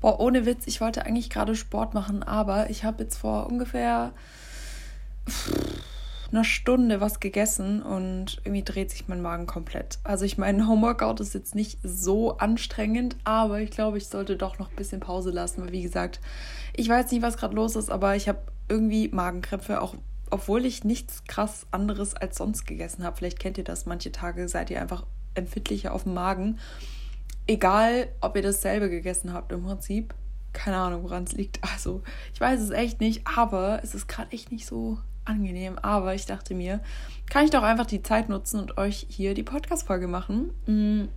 Boah, ohne Witz, ich wollte eigentlich gerade Sport machen, aber ich habe jetzt vor ungefähr einer Stunde was gegessen und irgendwie dreht sich mein Magen komplett. Also ich meine, Homeworkout ist jetzt nicht so anstrengend, aber ich glaube, ich sollte doch noch ein bisschen Pause lassen, weil wie gesagt, ich weiß nicht, was gerade los ist, aber ich habe irgendwie Magenkrämpfe, auch obwohl ich nichts krass anderes als sonst gegessen habe. Vielleicht kennt ihr das, manche Tage seid ihr einfach empfindlicher auf den Magen. Egal, ob ihr dasselbe gegessen habt im Prinzip. Keine Ahnung, woran es liegt. Also, ich weiß es echt nicht, aber es ist gerade echt nicht so angenehm. Aber ich dachte mir, kann ich doch einfach die Zeit nutzen und euch hier die Podcast-Folge machen. Mm,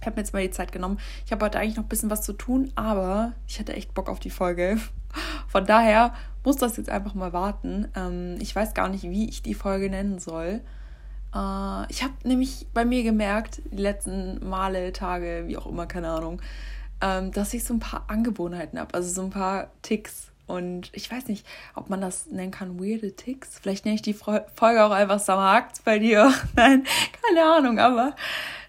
ich habe mir jetzt mal die Zeit genommen. Ich habe heute eigentlich noch ein bisschen was zu tun, aber ich hatte echt Bock auf die Folge. Von daher muss das jetzt einfach mal warten. Ähm, ich weiß gar nicht, wie ich die Folge nennen soll. Äh, ich habe nämlich bei mir gemerkt, die letzten Male, Tage, wie auch immer, keine Ahnung, ähm, dass ich so ein paar Angewohnheiten habe, also so ein paar Ticks. Und ich weiß nicht, ob man das nennen kann, weirde Ticks. Vielleicht nenne ich die Folge auch einfach Samagt bei dir. Nein, keine Ahnung, aber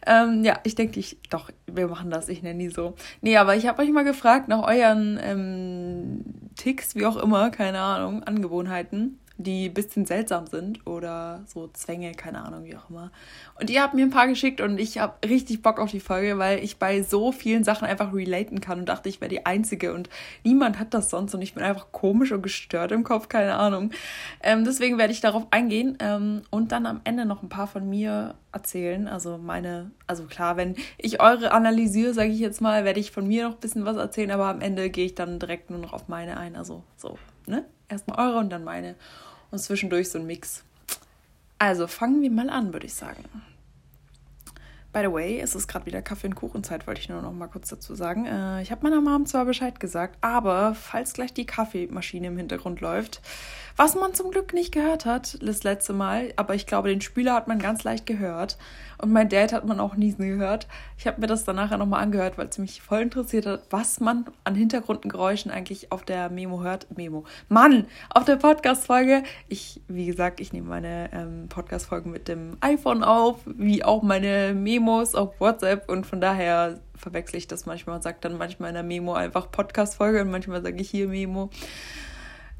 ähm, ja, ich denke, ich, doch, wir machen das, ich nenne die so. Nee, aber ich habe euch mal gefragt nach euren ähm, Ticks, wie auch immer, keine Ahnung, Angewohnheiten die ein bisschen seltsam sind oder so Zwänge, keine Ahnung, wie auch immer. Und ihr habt mir ein paar geschickt und ich habe richtig Bock auf die Folge, weil ich bei so vielen Sachen einfach relaten kann und dachte, ich wäre die Einzige und niemand hat das sonst und ich bin einfach komisch und gestört im Kopf, keine Ahnung. Ähm, deswegen werde ich darauf eingehen ähm, und dann am Ende noch ein paar von mir erzählen. Also meine, also klar, wenn ich eure analysiere, sage ich jetzt mal, werde ich von mir noch ein bisschen was erzählen, aber am Ende gehe ich dann direkt nur noch auf meine ein. Also so, ne? Erstmal eure und dann meine und zwischendurch so ein Mix. Also fangen wir mal an, würde ich sagen. By the way, es ist gerade wieder Kaffee- und Kuchenzeit, wollte ich nur noch mal kurz dazu sagen. Äh, ich habe meiner Mom zwar Bescheid gesagt, aber falls gleich die Kaffeemaschine im Hintergrund läuft, was man zum Glück nicht gehört hat das letzte Mal, aber ich glaube, den Spüler hat man ganz leicht gehört. Und mein Dad hat man auch niesen gehört. Ich habe mir das dann nachher nochmal angehört, weil es mich voll interessiert hat, was man an Hintergrundgeräuschen eigentlich auf der Memo hört. Memo. Mann, auf der Podcast-Folge. Ich, wie gesagt, ich nehme meine ähm, Podcast-Folgen mit dem iPhone auf, wie auch meine Memos auf WhatsApp und von daher verwechsel ich das manchmal und sage dann manchmal in der Memo einfach Podcast-Folge und manchmal sage ich hier Memo.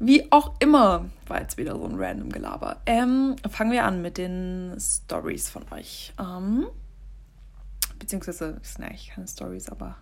Wie auch immer, war jetzt wieder so ein random Gelaber. Ähm, fangen wir an mit den Stories von euch. Ähm, beziehungsweise, sind eigentlich keine Stories, aber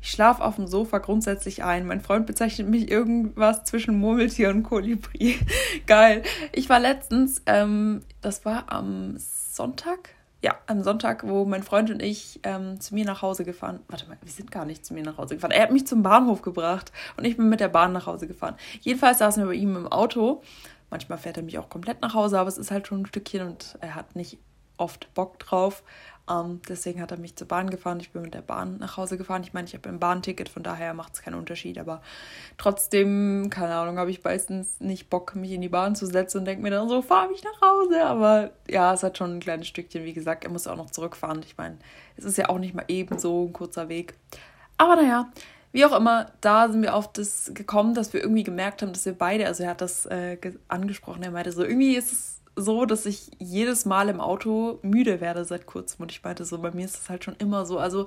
ich schlafe auf dem Sofa grundsätzlich ein. Mein Freund bezeichnet mich irgendwas zwischen Murmeltier und Kolibri. Geil. Ich war letztens, ähm, das war am Sonntag, ja, am Sonntag, wo mein Freund und ich ähm, zu mir nach Hause gefahren. Warte mal, wir sind gar nicht zu mir nach Hause gefahren. Er hat mich zum Bahnhof gebracht und ich bin mit der Bahn nach Hause gefahren. Jedenfalls saßen wir bei ihm im Auto. Manchmal fährt er mich auch komplett nach Hause, aber es ist halt schon ein Stückchen und er hat nicht oft Bock drauf. Ähm, deswegen hat er mich zur Bahn gefahren. Ich bin mit der Bahn nach Hause gefahren. Ich meine, ich habe ein Bahnticket, von daher macht es keinen Unterschied. Aber trotzdem, keine Ahnung, habe ich meistens nicht Bock, mich in die Bahn zu setzen und denke mir dann so, fahr mich nach Hause. Aber ja, es hat schon ein kleines Stückchen. Wie gesagt, er muss auch noch zurückfahren. Ich meine, es ist ja auch nicht mal eben so ein kurzer Weg. Aber naja, wie auch immer, da sind wir auf das gekommen, dass wir irgendwie gemerkt haben, dass wir beide, also er hat das äh, angesprochen, er meinte so, irgendwie ist es so, dass ich jedes Mal im Auto müde werde seit kurzem. Und ich meinte so, bei mir ist das halt schon immer so. Also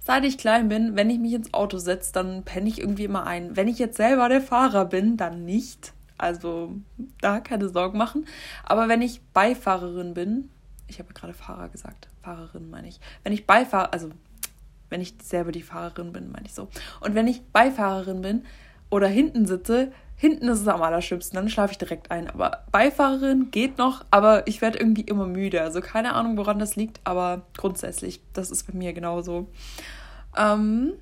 seit ich klein bin, wenn ich mich ins Auto setze, dann penne ich irgendwie immer ein. Wenn ich jetzt selber der Fahrer bin, dann nicht. Also da keine Sorgen machen. Aber wenn ich Beifahrerin bin, ich habe gerade Fahrer gesagt, Fahrerin meine ich. Wenn ich Beifahrer, also wenn ich selber die Fahrerin bin, meine ich so. Und wenn ich Beifahrerin bin oder hinten sitze, Hinten ist es am allerschlimmsten, dann schlafe ich direkt ein. Aber Beifahrerin geht noch, aber ich werde irgendwie immer müde. Also keine Ahnung, woran das liegt, aber grundsätzlich, das ist bei mir genauso. Ähm,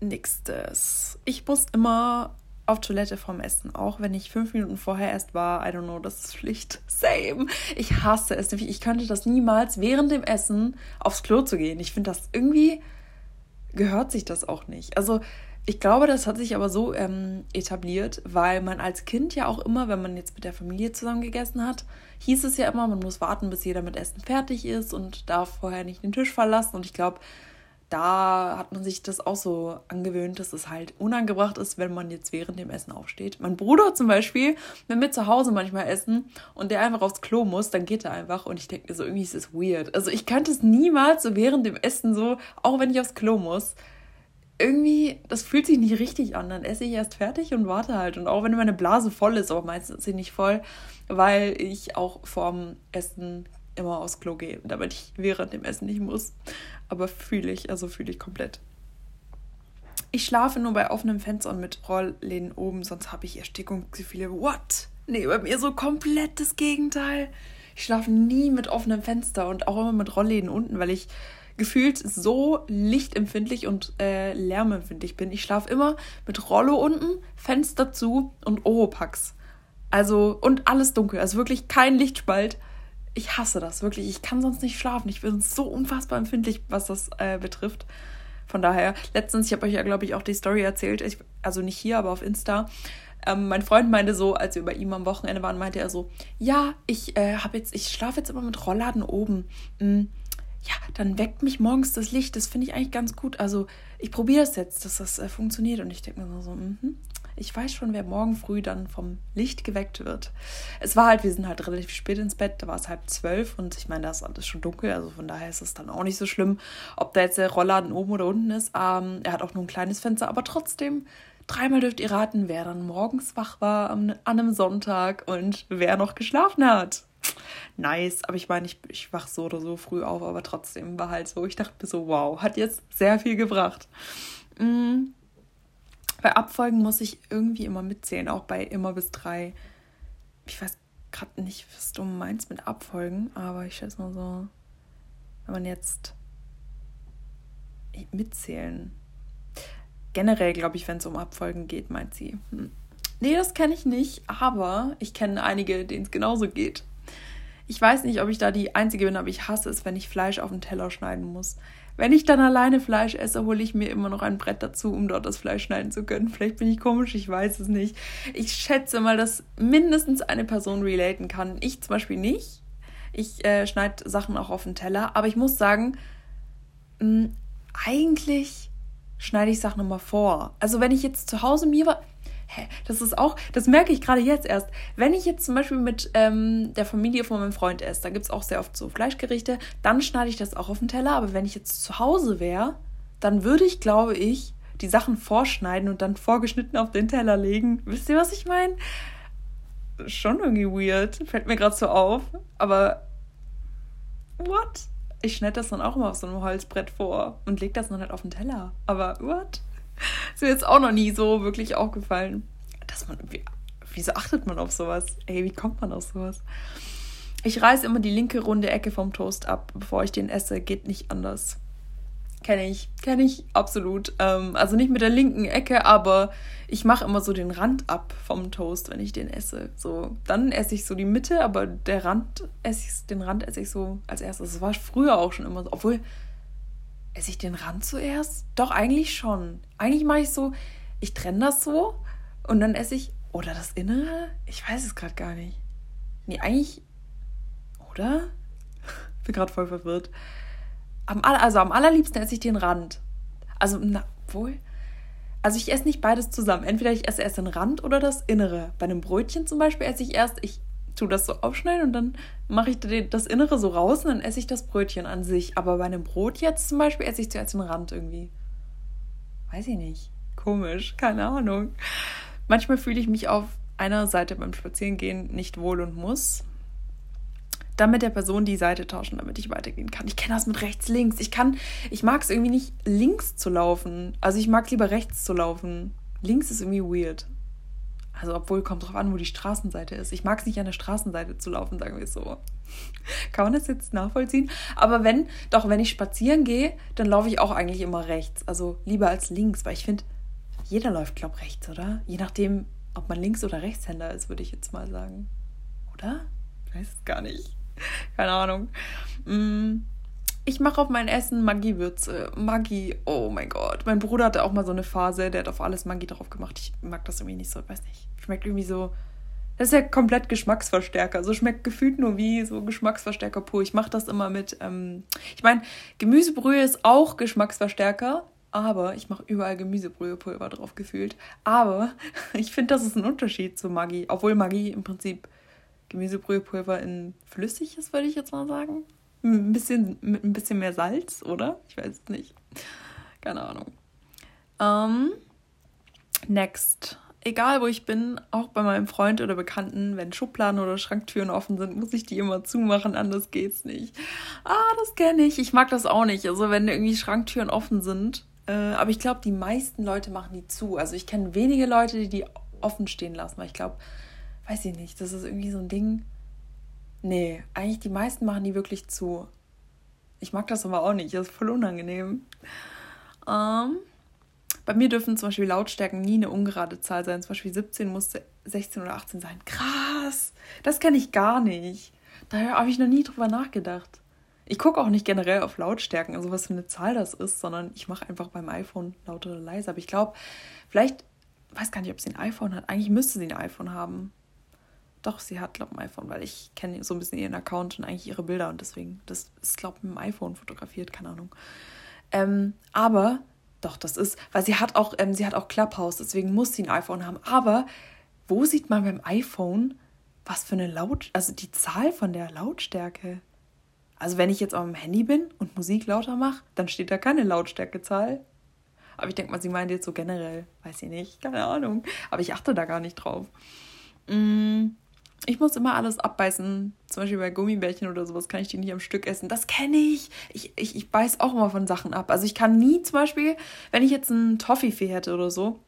nächstes. Ich muss immer auf Toilette vorm Essen, auch wenn ich fünf Minuten vorher erst war. I don't know, das ist Pflicht. Same. Ich hasse es. Ich könnte das niemals während dem Essen aufs Klo zu gehen. Ich finde das irgendwie gehört sich das auch nicht. Also ich glaube, das hat sich aber so ähm, etabliert, weil man als Kind ja auch immer, wenn man jetzt mit der Familie zusammen gegessen hat, hieß es ja immer, man muss warten, bis jeder mit Essen fertig ist und darf vorher nicht den Tisch verlassen. Und ich glaube, da hat man sich das auch so angewöhnt, dass es halt unangebracht ist, wenn man jetzt während dem Essen aufsteht. Mein Bruder zum Beispiel, wenn wir zu Hause manchmal essen und der einfach aufs Klo muss, dann geht er einfach und ich denke mir so, irgendwie ist es weird. Also ich könnte es niemals so während dem Essen so, auch wenn ich aufs Klo muss, irgendwie, das fühlt sich nicht richtig an. Dann esse ich erst fertig und warte halt. Und auch wenn meine Blase voll ist, aber meistens ist sie nicht voll, weil ich auch vorm Essen immer aufs Klo gehe, damit ich während dem Essen nicht muss. Aber fühle ich, also fühle ich komplett. Ich schlafe nur bei offenem Fenster und mit Rollläden oben, sonst habe ich Erstickungsgefühle. What? Nee, bei mir so komplett das Gegenteil. Ich schlafe nie mit offenem Fenster und auch immer mit Rollläden unten, weil ich gefühlt so lichtempfindlich und äh, lärmempfindlich bin. Ich schlafe immer mit Rollo unten, Fenster zu und Oropax. Also, und alles dunkel. Also wirklich kein Lichtspalt. Ich hasse das, wirklich. Ich kann sonst nicht schlafen. Ich bin so unfassbar empfindlich, was das äh, betrifft. Von daher, letztens, ich habe euch ja, glaube ich, auch die Story erzählt, ich, also nicht hier, aber auf Insta. Ähm, mein Freund meinte so, als wir bei ihm am Wochenende waren, meinte er so, ja, ich äh, habe jetzt, ich schlafe jetzt immer mit Rollladen oben. Mhm ja, dann weckt mich morgens das Licht. Das finde ich eigentlich ganz gut. Also ich probiere es jetzt, dass das äh, funktioniert. Und ich denke mir so, mm ich weiß schon, wer morgen früh dann vom Licht geweckt wird. Es war halt, wir sind halt relativ spät ins Bett, da war es halb zwölf und ich meine, da ist alles schon dunkel, also von daher ist es dann auch nicht so schlimm, ob da jetzt der Rollladen oben oder unten ist. Ähm, er hat auch nur ein kleines Fenster, aber trotzdem dreimal dürft ihr raten, wer dann morgens wach war an einem Sonntag und wer noch geschlafen hat nice. Aber ich meine, ich, ich wach so oder so früh auf, aber trotzdem war halt so, ich dachte mir so, wow, hat jetzt sehr viel gebracht. Mhm. Bei Abfolgen muss ich irgendwie immer mitzählen, auch bei immer bis drei. Ich weiß gerade nicht, was du meinst mit Abfolgen, aber ich schätze mal so, wenn man jetzt mitzählen. Generell glaube ich, wenn es um Abfolgen geht, meint sie. Hm. Nee, das kenne ich nicht, aber ich kenne einige, denen es genauso geht. Ich weiß nicht, ob ich da die Einzige bin, aber ich hasse es, wenn ich Fleisch auf den Teller schneiden muss. Wenn ich dann alleine Fleisch esse, hole ich mir immer noch ein Brett dazu, um dort das Fleisch schneiden zu können. Vielleicht bin ich komisch, ich weiß es nicht. Ich schätze mal, dass mindestens eine Person relaten kann. Ich zum Beispiel nicht. Ich äh, schneide Sachen auch auf den Teller, aber ich muss sagen, mh, hm, eigentlich schneide ich Sachen immer vor. Also wenn ich jetzt zu Hause mir hä, das ist auch, das merke ich gerade jetzt erst. Wenn ich jetzt zum Beispiel mit ähm, der Familie von meinem Freund esse, da gibt es auch sehr oft so Fleischgerichte, dann schneide ich das auch auf den Teller. Aber wenn ich jetzt zu Hause wäre, dann würde ich, glaube ich, die Sachen vorschneiden und dann vorgeschnitten auf den Teller legen. Wisst ihr, was ich meine? Schon irgendwie weird. Fällt mir gerade so auf. Aber what? Ich schneide das dann auch immer auf so einem Holzbrett vor und lege das dann halt auf den Teller. Aber what? Ist mir jetzt auch noch nie so wirklich aufgefallen. Dass man, wie, wieso achtet man auf sowas? Ey, wie kommt man auf sowas? Ich reiße immer die linke runde Ecke vom Toast ab, bevor ich den esse. Geht nicht anders. Kenne ich, kenne ich absolut. Ähm, also nicht mit der linken Ecke, aber ich mache immer so den Rand ab vom Toast, wenn ich den esse. So, dann esse ich so die Mitte, aber der Rand esse ich, den Rand esse ich so als erstes. Das war früher auch schon immer so. Obwohl, Esse ich den Rand zuerst? Doch, eigentlich schon. Eigentlich mache ich so, ich trenne das so und dann esse ich. Oder das Innere? Ich weiß es gerade gar nicht. Nee, eigentlich. Oder? Bin gerade voll verwirrt. Am, also am allerliebsten esse ich den Rand. Also, na, wohl. Also ich esse nicht beides zusammen. Entweder ich esse erst den Rand oder das Innere. Bei einem Brötchen zum Beispiel esse ich erst, ich tue das so aufschneiden und dann mache ich das Innere so raus und dann esse ich das Brötchen an sich. Aber bei einem Brot jetzt zum Beispiel esse ich zuerst den Rand irgendwie. Weiß ich nicht. Komisch, keine Ahnung. Manchmal fühle ich mich auf einer Seite beim Spazierengehen nicht wohl und muss dann mit der Person die Seite tauschen, damit ich weitergehen kann. Ich kenne das mit rechts, links. Ich kann, ich mag es irgendwie nicht links zu laufen. Also ich mag lieber rechts zu laufen. Links ist irgendwie weird. Also, obwohl, kommt drauf an, wo die Straßenseite ist. Ich mag es nicht an der Straßenseite zu laufen, sagen wir so. Kann man das jetzt nachvollziehen? Aber wenn, doch, wenn ich spazieren gehe, dann laufe ich auch eigentlich immer rechts. Also lieber als links, weil ich finde, jeder läuft, glaube ich, rechts, oder? Je nachdem, ob man Links- oder Rechtshänder ist, würde ich jetzt mal sagen. Oder? Ich weiß es gar nicht. Keine Ahnung. Mm ich mache auf mein Essen Maggi-Würze. Maggi, oh mein Gott. Mein Bruder hatte auch mal so eine Phase, der hat auf alles Maggi drauf gemacht. Ich mag das irgendwie nicht so, weiß nicht. Schmeckt irgendwie so. Das ist ja komplett Geschmacksverstärker. So schmeckt gefühlt nur wie so Geschmacksverstärker pur. Ich mache das immer mit. Ähm, ich meine, Gemüsebrühe ist auch Geschmacksverstärker, aber ich mache überall Gemüsebrühepulver drauf gefühlt. Aber ich finde, das ist ein Unterschied zu Maggi. Obwohl Maggi im Prinzip Gemüsebrühepulver in flüssig ist, würde ich jetzt mal sagen. Ein bisschen, mit ein bisschen mehr Salz, oder? Ich weiß es nicht. Keine Ahnung. Ähm, next. Egal wo ich bin, auch bei meinem Freund oder Bekannten, wenn Schubladen oder Schranktüren offen sind, muss ich die immer zumachen, anders geht's nicht. Ah, das kenne ich. Ich mag das auch nicht. Also wenn irgendwie Schranktüren offen sind. Äh, aber ich glaube, die meisten Leute machen die zu. Also ich kenne wenige Leute, die die offen stehen lassen, weil ich glaube, weiß ich nicht, das ist irgendwie so ein Ding. Nee, eigentlich die meisten machen die wirklich zu. Ich mag das aber auch nicht, das ist voll unangenehm. Ähm, bei mir dürfen zum Beispiel Lautstärken nie eine ungerade Zahl sein. Zum Beispiel 17 musste 16 oder 18 sein. Krass, das kenne ich gar nicht. Daher habe ich noch nie drüber nachgedacht. Ich gucke auch nicht generell auf Lautstärken, also was für eine Zahl das ist, sondern ich mache einfach beim iPhone laut oder leise. Aber ich glaube, vielleicht, weiß gar nicht, ob sie ein iPhone hat. Eigentlich müsste sie ein iPhone haben. Doch, sie hat, glaube ich, ein iPhone, weil ich kenne so ein bisschen ihren Account und eigentlich ihre Bilder und deswegen, das ist, glaube ich, mit dem iPhone fotografiert, keine Ahnung. Ähm, aber, doch, das ist, weil sie hat auch, ähm, sie hat auch Clubhouse, deswegen muss sie ein iPhone haben. Aber wo sieht man beim iPhone, was für eine Laut, also die Zahl von der Lautstärke? Also wenn ich jetzt auf dem Handy bin und Musik lauter mache, dann steht da keine Lautstärkezahl. Aber ich denke mal, sie meint jetzt so generell, weiß ich nicht, keine Ahnung. Aber ich achte da gar nicht drauf. Mm, ich muss immer alles abbeißen. Zum Beispiel bei Gummibärchen oder sowas kann ich die nicht am Stück essen. Das kenne ich. Ich, ich. ich beiß auch immer von Sachen ab. Also ich kann nie zum Beispiel, wenn ich jetzt ein Toffifee hätte oder so,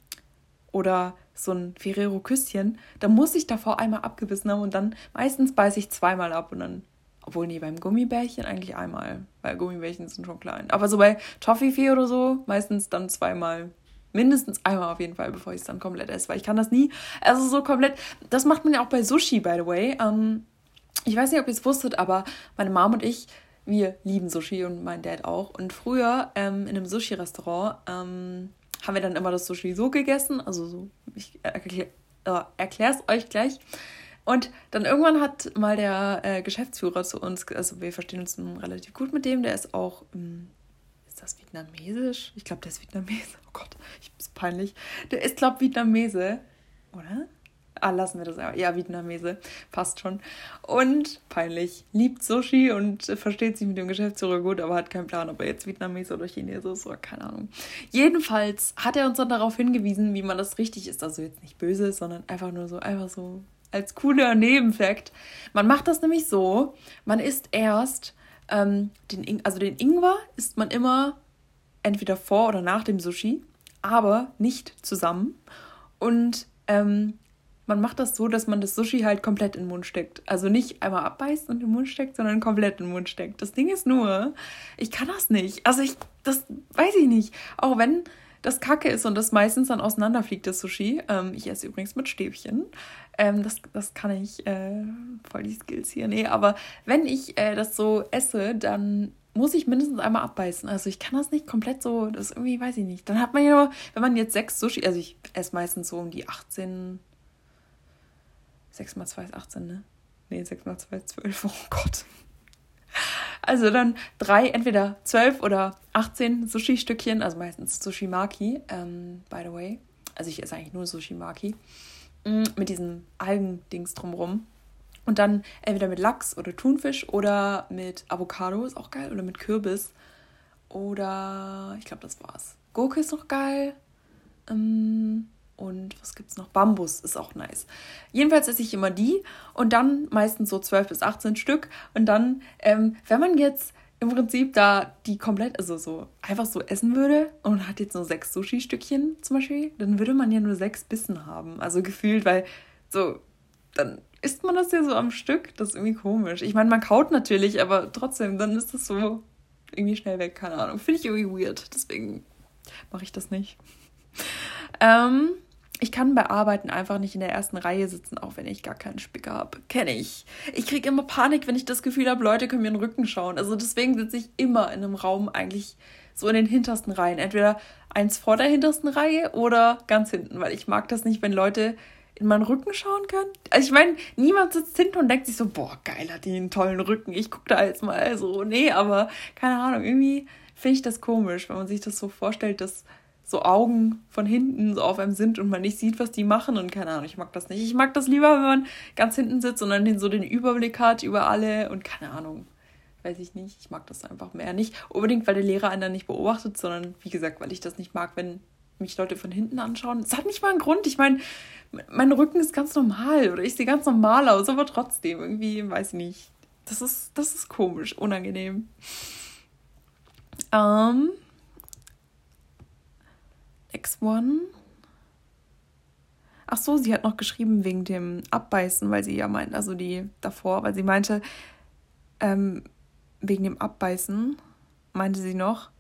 oder so ein Ferrero-Küsschen, dann muss ich davor einmal abgebissen haben und dann meistens beiße ich zweimal ab und dann, obwohl nee, beim Gummibärchen eigentlich einmal, weil Gummibärchen sind schon klein. Aber so bei Toffifee oder so, meistens dann zweimal Mindestens einmal auf jeden Fall, bevor ich es dann komplett esse, weil ich kann das nie. Also so komplett. Das macht man ja auch bei Sushi, by the way. Ähm, ich weiß nicht, ob ihr es wusstet, aber meine Mom und ich, wir lieben Sushi und mein Dad auch. Und früher ähm, in einem Sushi-Restaurant ähm, haben wir dann immer das Sushi so gegessen. Also so, ich erkläre es euch gleich. Und dann irgendwann hat mal der äh, Geschäftsführer zu uns, also wir verstehen uns relativ gut mit dem, der ist auch ähm, das Vietnamesisch? Ich glaube, der ist Vietnamese. Oh Gott, ich ist peinlich. Der ist, glaube ich, Vietnamese. Oder? Ah, lassen wir das. Ja, Vietnamese. Passt schon. Und peinlich. Liebt Sushi und versteht sich mit dem Geschäftsführer gut, aber hat keinen Plan, ob er jetzt Vietnamese oder Chinese ist oder keine Ahnung. Jedenfalls hat er uns dann darauf hingewiesen, wie man das richtig ist. Also jetzt nicht böse, sondern einfach nur so, einfach so als cooler Nebenfakt. Man macht das nämlich so, man isst erst ähm, den, also den Ingwer isst man immer entweder vor oder nach dem Sushi, aber nicht zusammen. Und ähm, man macht das so, dass man das Sushi halt komplett in den Mund steckt. Also nicht einmal abbeißt und in den Mund steckt, sondern komplett in den Mund steckt. Das Ding ist nur, ich kann das nicht. Also ich, das weiß ich nicht. Auch wenn das Kacke ist und das meistens dann auseinanderfliegt, das Sushi. Ähm, ich esse übrigens mit Stäbchen. Ähm, das, das kann ich, äh, voll die Skills hier. Nee, aber wenn ich äh, das so esse, dann muss ich mindestens einmal abbeißen. Also ich kann das nicht komplett so, das irgendwie, weiß ich nicht. Dann hat man ja nur, wenn man jetzt sechs Sushi, also ich esse meistens so um die 18, 6 mal 2 ist 18, ne? Nee, 6 mal 2 ist 12, oh Gott. Also dann drei, entweder 12 oder 18 Sushi-Stückchen, also meistens Sushi-Maki, ähm, by the way. Also ich esse eigentlich nur Sushi-Maki. Mm, mit diesem Algendings drumrum. Und dann entweder mit Lachs oder Thunfisch oder mit Avocado, ist auch geil, oder mit Kürbis. Oder ich glaube, das war's. Gurke ist noch geil. Ähm, und was gibt's noch? Bambus ist auch nice. Jedenfalls esse ich immer die und dann meistens so 12 bis 18 Stück. Und dann, ähm, wenn man jetzt im Prinzip da die komplett, also so einfach so essen würde und hat jetzt nur sechs Sushi-Stückchen zum Beispiel, dann würde man ja nur sechs Bissen haben. Also gefühlt, weil so, dann isst man das ja so am Stück. Das ist irgendwie komisch. Ich meine, man kaut natürlich, aber trotzdem, dann ist das so irgendwie schnell weg, keine Ahnung. Finde ich irgendwie weird. Deswegen mache ich das nicht. Ähm, ich kann bei Arbeiten einfach nicht in der ersten Reihe sitzen, auch wenn ich gar keinen Spicker habe. Kenne ich. Ich kriege immer Panik, wenn ich das Gefühl habe, Leute können mir den Rücken schauen. Also deswegen sitze ich immer in einem Raum eigentlich so in den hintersten Reihen. Entweder eins vor der hintersten Reihe oder ganz hinten, weil ich mag das nicht, wenn Leute in meinen Rücken schauen können. Also ich meine, niemand sitzt hinten und denkt sich so, boah, geil, hat die einen tollen Rücken. Ich gucke da jetzt mal so. Nee, aber keine Ahnung, irgendwie finde ich das komisch, wenn man sich das so vorstellt, dass so Augen von hinten so auf einem sind und man nicht sieht, was die machen und keine Ahnung, ich mag das nicht. Ich mag das lieber, wenn man ganz hinten sitzt und dann so den Überblick hat über alle und keine Ahnung. Weiß ich nicht, ich mag das einfach mehr nicht. Unbedingt, weil der Lehrer einen dann nicht beobachtet, sondern wie gesagt, weil ich das nicht mag, wenn mich Leute von hinten anschauen. Es hat nicht mal einen Grund. Ich meine, mein Rücken ist ganz normal oder ich sehe ganz normal aus, aber trotzdem irgendwie, weiß ich nicht. Das ist, das ist komisch, unangenehm. Ähm. Um X1. Ach so, sie hat noch geschrieben wegen dem Abbeißen, weil sie ja meint, also die davor, weil sie meinte, ähm, wegen dem Abbeißen, meinte sie noch.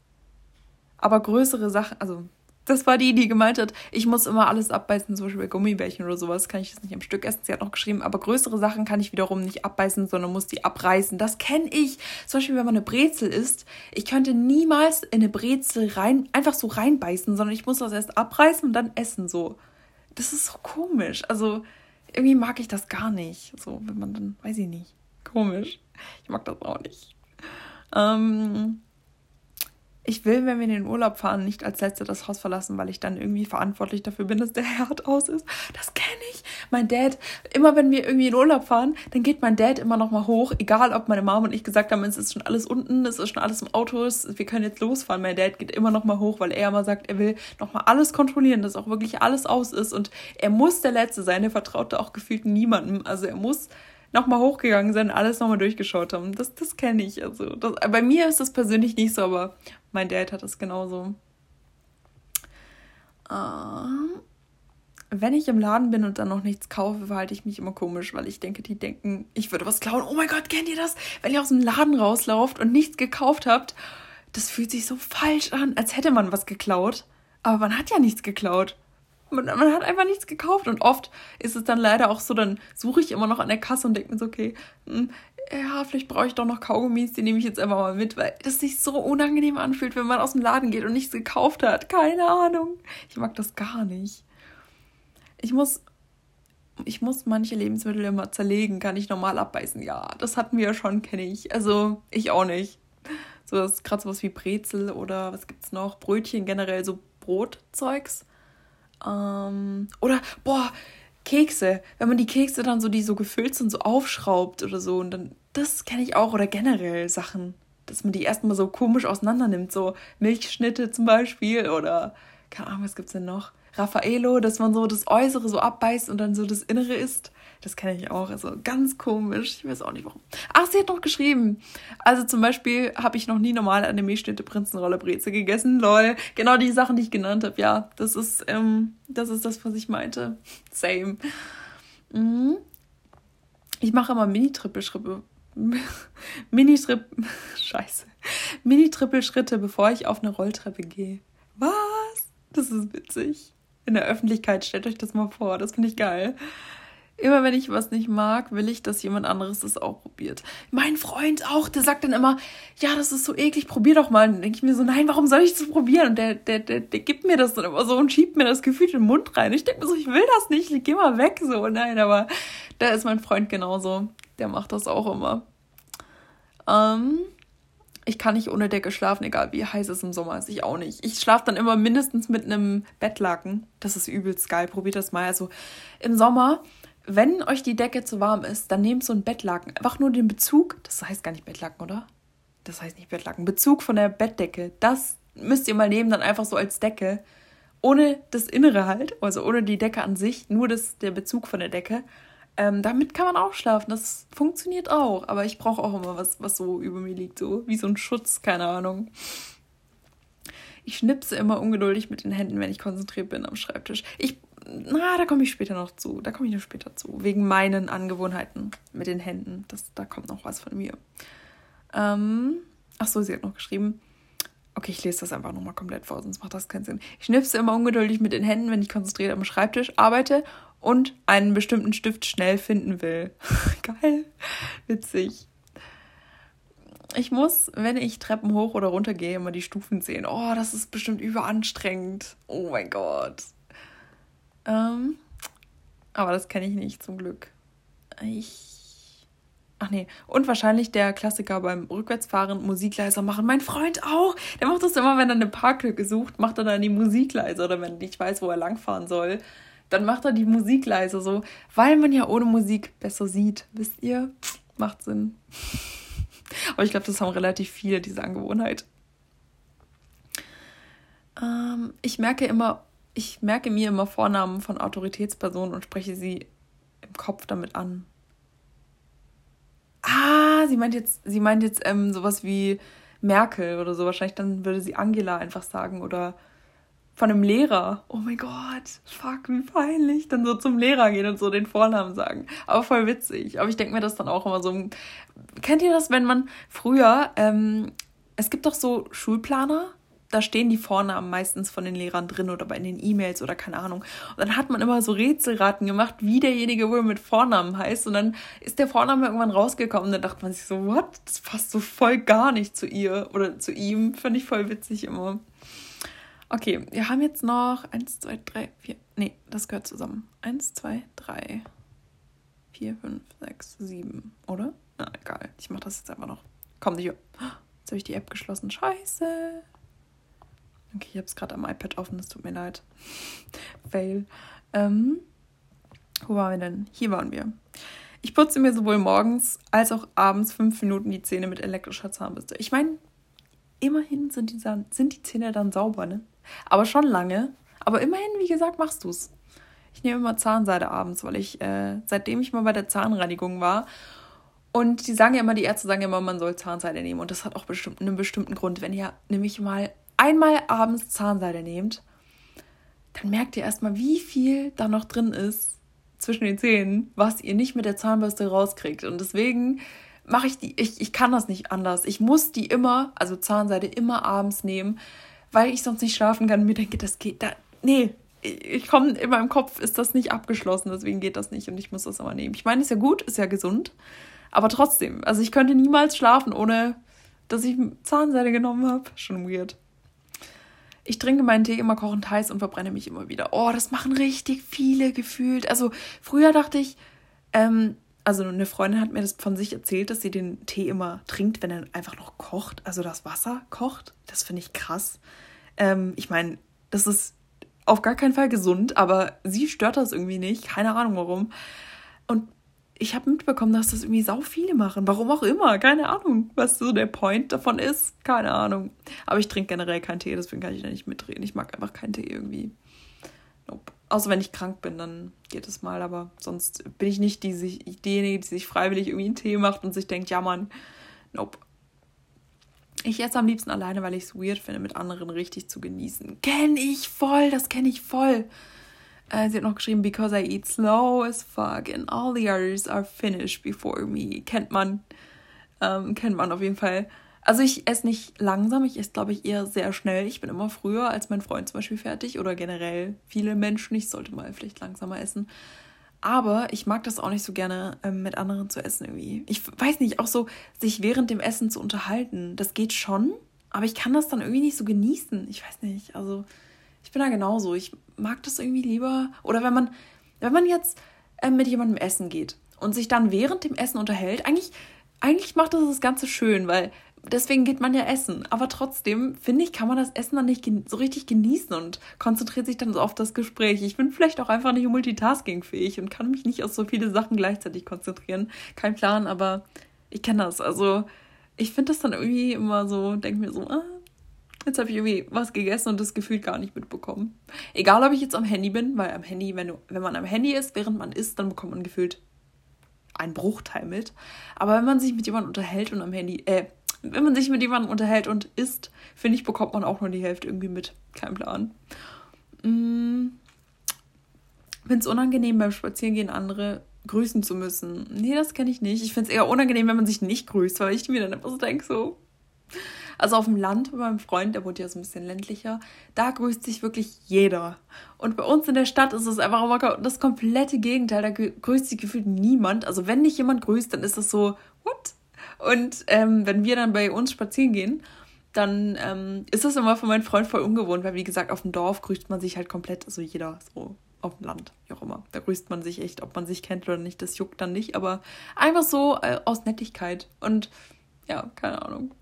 Aber größere Sachen, also das war die, die gemeint hat, ich muss immer alles abbeißen, zum Beispiel bei Gummibärchen oder sowas, kann ich das nicht am Stück essen. Sie hat noch geschrieben, aber größere Sachen kann ich wiederum nicht abbeißen, sondern muss die abreißen. Das kenne ich. Zum Beispiel, wenn man eine Brezel isst, ich könnte niemals in eine Brezel rein, einfach so reinbeißen, sondern ich muss das erst abreißen und dann essen so. Das ist so komisch. Also, irgendwie mag ich das gar nicht. So, wenn man dann, weiß ich nicht. Komisch. Ich mag das auch nicht. Ähm, ich will, wenn wir in den Urlaub fahren, nicht als Letzte das Haus verlassen, weil ich dann irgendwie verantwortlich dafür bin, dass der Herd aus ist. Das kenne ich. Mein Dad, immer wenn wir irgendwie in Urlaub fahren, dann geht mein Dad immer noch mal hoch, egal ob meine Mom und ich gesagt haben, es ist schon alles unten, es ist schon alles im Auto, wir können jetzt losfahren. Mein Dad geht immer noch mal hoch, weil er immer sagt, er will noch mal alles kontrollieren, dass auch wirklich alles aus ist und er muss der Letzte sein, er vertraut da auch gefühlt niemandem. Also er muss nochmal hochgegangen sind, alles nochmal durchgeschaut haben. Das, das kenne ich. Also das, bei mir ist das persönlich nicht so, aber mein Dad hat das genauso. Ähm, wenn ich im Laden bin und dann noch nichts kaufe, verhalte ich mich immer komisch, weil ich denke, die denken, ich würde was klauen. Oh mein Gott, kennt ihr das? Wenn ihr aus dem Laden rauslauft und nichts gekauft habt, das fühlt sich so falsch an, als hätte man was geklaut. Aber man hat ja nichts geklaut. Man, man, hat einfach nichts gekauft und oft ist es dann leider auch so, dann suche ich immer noch an der Kasse und denke mir so, okay, hm, ja, vielleicht brauche ich doch noch Kaugummis, die nehme ich jetzt einfach mal mit, weil das sich so unangenehm anfühlt, wenn man aus dem Laden geht und nichts gekauft hat. Keine Ahnung. Ich mag das gar nicht. Ich muss, ich muss manche Lebensmittel immer zerlegen, kann ich normal abbeißen. Ja, das hatten wir ja schon, kenne ich. Also, ich auch nicht. So, das ist gerade sowas wie Brezel oder was gibt's noch? Brötchen generell, so Brotzeugs ähm, oder, boah, Kekse. Wenn man die Kekse dann so, die so gefüllt sind, so aufschraubt oder so. Und dann, das kenne ich auch. Oder generell Sachen, dass man die erstmal so komisch auseinander nimmt. So Milchschnitte zum Beispiel oder, keine Ahnung, was gibt's denn noch? Raffaello, dass man so das Äußere so abbeißt und dann so das Innere isst. Das kenne ich auch. Also ganz komisch. Ich weiß auch nicht warum. Ach, sie hat noch geschrieben. Also zum Beispiel habe ich noch nie normale Anime-Schnitte Prinzenrolle Breze gegessen. Lol. Genau die Sachen, die ich genannt habe. Ja, das ist, ähm, das ist das, was ich meinte. Same. Mhm. Ich mache immer Mini-Trippelschritte. Mini-Tripp. Scheiße. Mini-Trippelschritte, bevor ich auf eine Rolltreppe gehe. Was? Das ist witzig. In der Öffentlichkeit, stellt euch das mal vor. Das finde ich geil. Immer wenn ich was nicht mag, will ich, dass jemand anderes das auch probiert. Mein Freund auch, der sagt dann immer, ja, das ist so eklig, probier doch mal. Und dann denke ich mir so, nein, warum soll ich das probieren? Und der, der, der, der gibt mir das dann immer so und schiebt mir das Gefühl in den Mund rein. Ich denke mir so, ich will das nicht, geh mal weg. So, nein, aber da ist mein Freund genauso. Der macht das auch immer. Ähm, ich kann nicht ohne Decke schlafen, egal wie heiß es im Sommer ist. Ich auch nicht. Ich schlafe dann immer mindestens mit einem Bettlaken. Das ist übelst geil. Probiert das mal. Also im Sommer wenn euch die Decke zu warm ist, dann nehmt so ein Bettlaken. Einfach nur den Bezug, das heißt gar nicht Bettlaken, oder? Das heißt nicht Bettlaken. Bezug von der Bettdecke. Das müsst ihr mal nehmen, dann einfach so als Decke. Ohne das Innere halt, also ohne die Decke an sich, nur das, der Bezug von der Decke. Ähm, damit kann man auch schlafen. Das funktioniert auch. Aber ich brauche auch immer was, was so über mir liegt. So wie so ein Schutz, keine Ahnung. Ich schnipse immer ungeduldig mit den Händen, wenn ich konzentriert bin am Schreibtisch. Ich na, da komme ich später noch zu. Da komme ich noch später zu. Wegen meinen Angewohnheiten mit den Händen. Das, da kommt noch was von mir. Ähm, ach so, sie hat noch geschrieben. Okay, ich lese das einfach nochmal komplett vor, sonst macht das keinen Sinn. Ich schnipse immer ungeduldig mit den Händen, wenn ich konzentriert am Schreibtisch arbeite und einen bestimmten Stift schnell finden will. Geil. Witzig. Ich muss, wenn ich Treppen hoch oder runter gehe, immer die Stufen sehen. Oh, das ist bestimmt überanstrengend. Oh mein Gott. Ähm, aber das kenne ich nicht, zum Glück. Ich. Ach nee. Und wahrscheinlich der Klassiker beim Rückwärtsfahren Musikleiser machen. Mein Freund auch. Der macht das immer, wenn er eine Parklücke sucht, macht er dann die Musikleiser. Oder wenn er nicht weiß, wo er langfahren soll, dann macht er die Musikleiser so. Weil man ja ohne Musik besser sieht. Wisst ihr? Macht Sinn. Aber ich glaube, das haben relativ viele, diese Angewohnheit. Ähm, ich merke immer ich merke mir immer Vornamen von Autoritätspersonen und spreche sie im Kopf damit an. Ah, sie meint jetzt, sie meint jetzt ähm, sowas wie Merkel oder so. Wahrscheinlich dann würde sie Angela einfach sagen oder von einem Lehrer. Oh mein Gott, fuck, wie peinlich. Dann so zum Lehrer gehen und so den Vornamen sagen. Aber voll witzig. Aber ich denke mir das dann auch immer so. Kennt ihr das, wenn man früher, ähm, es gibt doch so Schulplaner, da stehen die Vornamen meistens von den Lehrern drin oder bei den E-Mails oder keine Ahnung. Und dann hat man immer so Rätselraten gemacht, wie derjenige wohl mit Vornamen heißt. Und dann ist der Vorname irgendwann rausgekommen. Und dann dachte man sich so, what? Das passt so voll gar nicht zu ihr oder zu ihm. Fand ich voll witzig immer. Okay, wir haben jetzt noch eins, zwei, drei, vier. Nee, das gehört zusammen. Eins, zwei, drei, vier, fünf, sechs, sieben, oder? Na, egal. Ich mach das jetzt einfach noch. Komm, nicht. Jetzt habe ich die App geschlossen. Scheiße. Okay, ich habe es gerade am iPad offen, es tut mir leid. Fail. Ähm, wo waren wir denn? Hier waren wir. Ich putze mir sowohl morgens als auch abends fünf Minuten die Zähne mit elektrischer Zahnbürste. Ich meine, immerhin sind die, sind die Zähne dann sauber, ne? Aber schon lange. Aber immerhin, wie gesagt, machst du es. Ich nehme immer Zahnseide abends, weil ich, äh, seitdem ich mal bei der Zahnreinigung war, und die sagen ja immer, die Ärzte sagen ja immer, man soll Zahnseide nehmen. Und das hat auch bestimmt einen bestimmten Grund. Wenn ihr nämlich mal einmal abends Zahnseide nehmt, dann merkt ihr erstmal, wie viel da noch drin ist zwischen den Zähnen, was ihr nicht mit der Zahnbürste rauskriegt. Und deswegen mache ich die, ich, ich kann das nicht anders. Ich muss die immer, also Zahnseide immer abends nehmen, weil ich sonst nicht schlafen kann und mir denke, das geht da. Nee, ich komme in meinem Kopf, ist das nicht abgeschlossen, deswegen geht das nicht und ich muss das immer nehmen. Ich meine, ist ja gut, ist ja gesund, aber trotzdem, also ich könnte niemals schlafen, ohne dass ich Zahnseide genommen habe. Schon weird. Ich trinke meinen Tee immer kochend heiß und verbrenne mich immer wieder. Oh, das machen richtig viele gefühlt. Also früher dachte ich, ähm, also eine Freundin hat mir das von sich erzählt, dass sie den Tee immer trinkt, wenn er einfach noch kocht, also das Wasser kocht. Das finde ich krass. Ähm, ich meine, das ist auf gar keinen Fall gesund, aber sie stört das irgendwie nicht. Keine Ahnung warum. Und ich habe mitbekommen, dass das irgendwie sau viele machen. Warum auch immer. Keine Ahnung, was so der Point davon ist. Keine Ahnung. Aber ich trinke generell keinen Tee, deswegen kann ich da nicht mitreden. Ich mag einfach keinen Tee irgendwie. Außer wenn ich krank bin, dann geht es mal. Aber sonst bin ich nicht die, diejenige, die sich freiwillig irgendwie einen Tee macht und sich denkt, ja Mann, nope. Ich esse am liebsten alleine, weil ich es weird finde, mit anderen richtig zu genießen. Kenn ich voll, das kenne ich voll. Äh, sie hat noch geschrieben, because I eat slow as fuck and all the others are finished before me. Kennt man. Ähm, kennt man auf jeden Fall. Also ich esse nicht langsam, ich esse, glaube ich, eher sehr schnell. Ich bin immer früher als mein Freund zum Beispiel fertig oder generell viele Menschen. Ich sollte mal vielleicht langsamer essen. Aber ich mag das auch nicht so gerne, ähm, mit anderen zu essen irgendwie. Ich weiß nicht, auch so sich während dem Essen zu unterhalten, das geht schon, aber ich kann das dann irgendwie nicht so genießen. Ich weiß nicht, also ich bin da genauso. Ich mag das irgendwie lieber. Oder wenn man, wenn man jetzt äh, mit jemandem essen geht und sich dann während dem Essen unterhält, eigentlich, eigentlich macht das das Ganze schön, weil deswegen geht man ja essen. Aber trotzdem, finde ich, kann man das Essen dann nicht so richtig genießen und konzentriert sich dann so auf das Gespräch. Ich bin vielleicht auch einfach nicht multitaskingfähig und kann mich nicht auf so viele Sachen gleichzeitig konzentrieren. Kein Plan, aber ich kenne das. Also, ich finde das dann irgendwie immer so, denke mir so, ah, Jetzt habe ich irgendwie was gegessen und das Gefühl gar nicht mitbekommen. Egal, ob ich jetzt am Handy bin, weil am Handy, wenn, du, wenn man am Handy ist, während man isst, dann bekommt man gefühlt einen Bruchteil mit. Aber wenn man sich mit jemandem unterhält und am Handy, äh, wenn man sich mit jemandem unterhält und isst, finde ich, bekommt man auch nur die Hälfte irgendwie mit. Kein Plan. Mm. Finde es unangenehm, beim Spazierengehen andere grüßen zu müssen. Nee, das kenne ich nicht. Ich finde es eher unangenehm, wenn man sich nicht grüßt, weil ich mir dann einfach so denke, so, also auf dem Land bei meinem Freund, der wohnt ja so ein bisschen ländlicher, da grüßt sich wirklich jeder. Und bei uns in der Stadt ist es einfach das komplette Gegenteil. Da grüßt sich gefühlt niemand. Also wenn nicht jemand grüßt, dann ist das so, what? Und ähm, wenn wir dann bei uns spazieren gehen, dann ähm, ist das immer für meinen Freund voll ungewohnt, weil wie gesagt, auf dem Dorf grüßt man sich halt komplett, also jeder so auf dem Land, wie auch immer. Da grüßt man sich echt, ob man sich kennt oder nicht, das juckt dann nicht, aber einfach so äh, aus Nettigkeit. Und ja, keine Ahnung.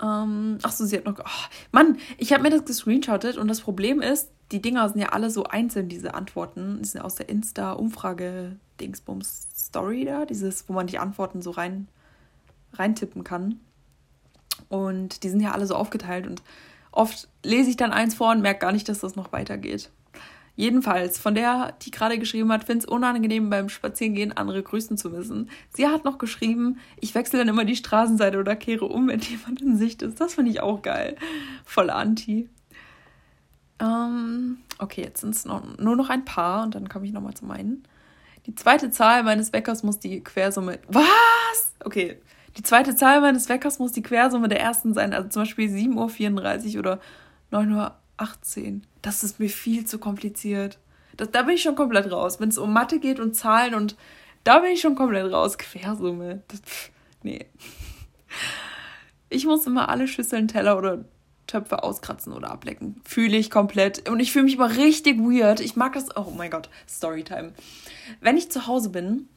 Ähm, ach so, sie hat noch. Oh, Mann, ich habe mir das gescreenshottet und das Problem ist, die Dinger sind ja alle so einzeln, diese Antworten. Die sind aus der Insta-Umfrage-Dingsbums-Story da, dieses, wo man die Antworten so rein reintippen kann. Und die sind ja alle so aufgeteilt und oft lese ich dann eins vor und merke gar nicht, dass das noch weitergeht. Jedenfalls, von der, die gerade geschrieben hat, finde es unangenehm beim Spazierengehen andere grüßen zu müssen. Sie hat noch geschrieben, ich wechsle dann immer die Straßenseite oder kehre um, wenn jemand in Sicht ist. Das finde ich auch geil. Voll anti. Ähm, okay, jetzt sind es nur noch ein paar und dann komme ich nochmal zu meinen. Die zweite Zahl meines Weckers muss die Quersumme. Was? Okay. Die zweite Zahl meines Weckers muss die Quersumme der ersten sein. Also zum Beispiel 7.34 Uhr oder 9.18 Uhr. Das ist mir viel zu kompliziert. Das, da bin ich schon komplett raus. Wenn es um Mathe geht und Zahlen und da bin ich schon komplett raus. Quersumme. Das, nee. Ich muss immer alle Schüsseln, Teller oder Töpfe auskratzen oder ablecken. Fühle ich komplett. Und ich fühle mich immer richtig weird. Ich mag das. Oh mein Gott, Storytime. Wenn ich zu Hause bin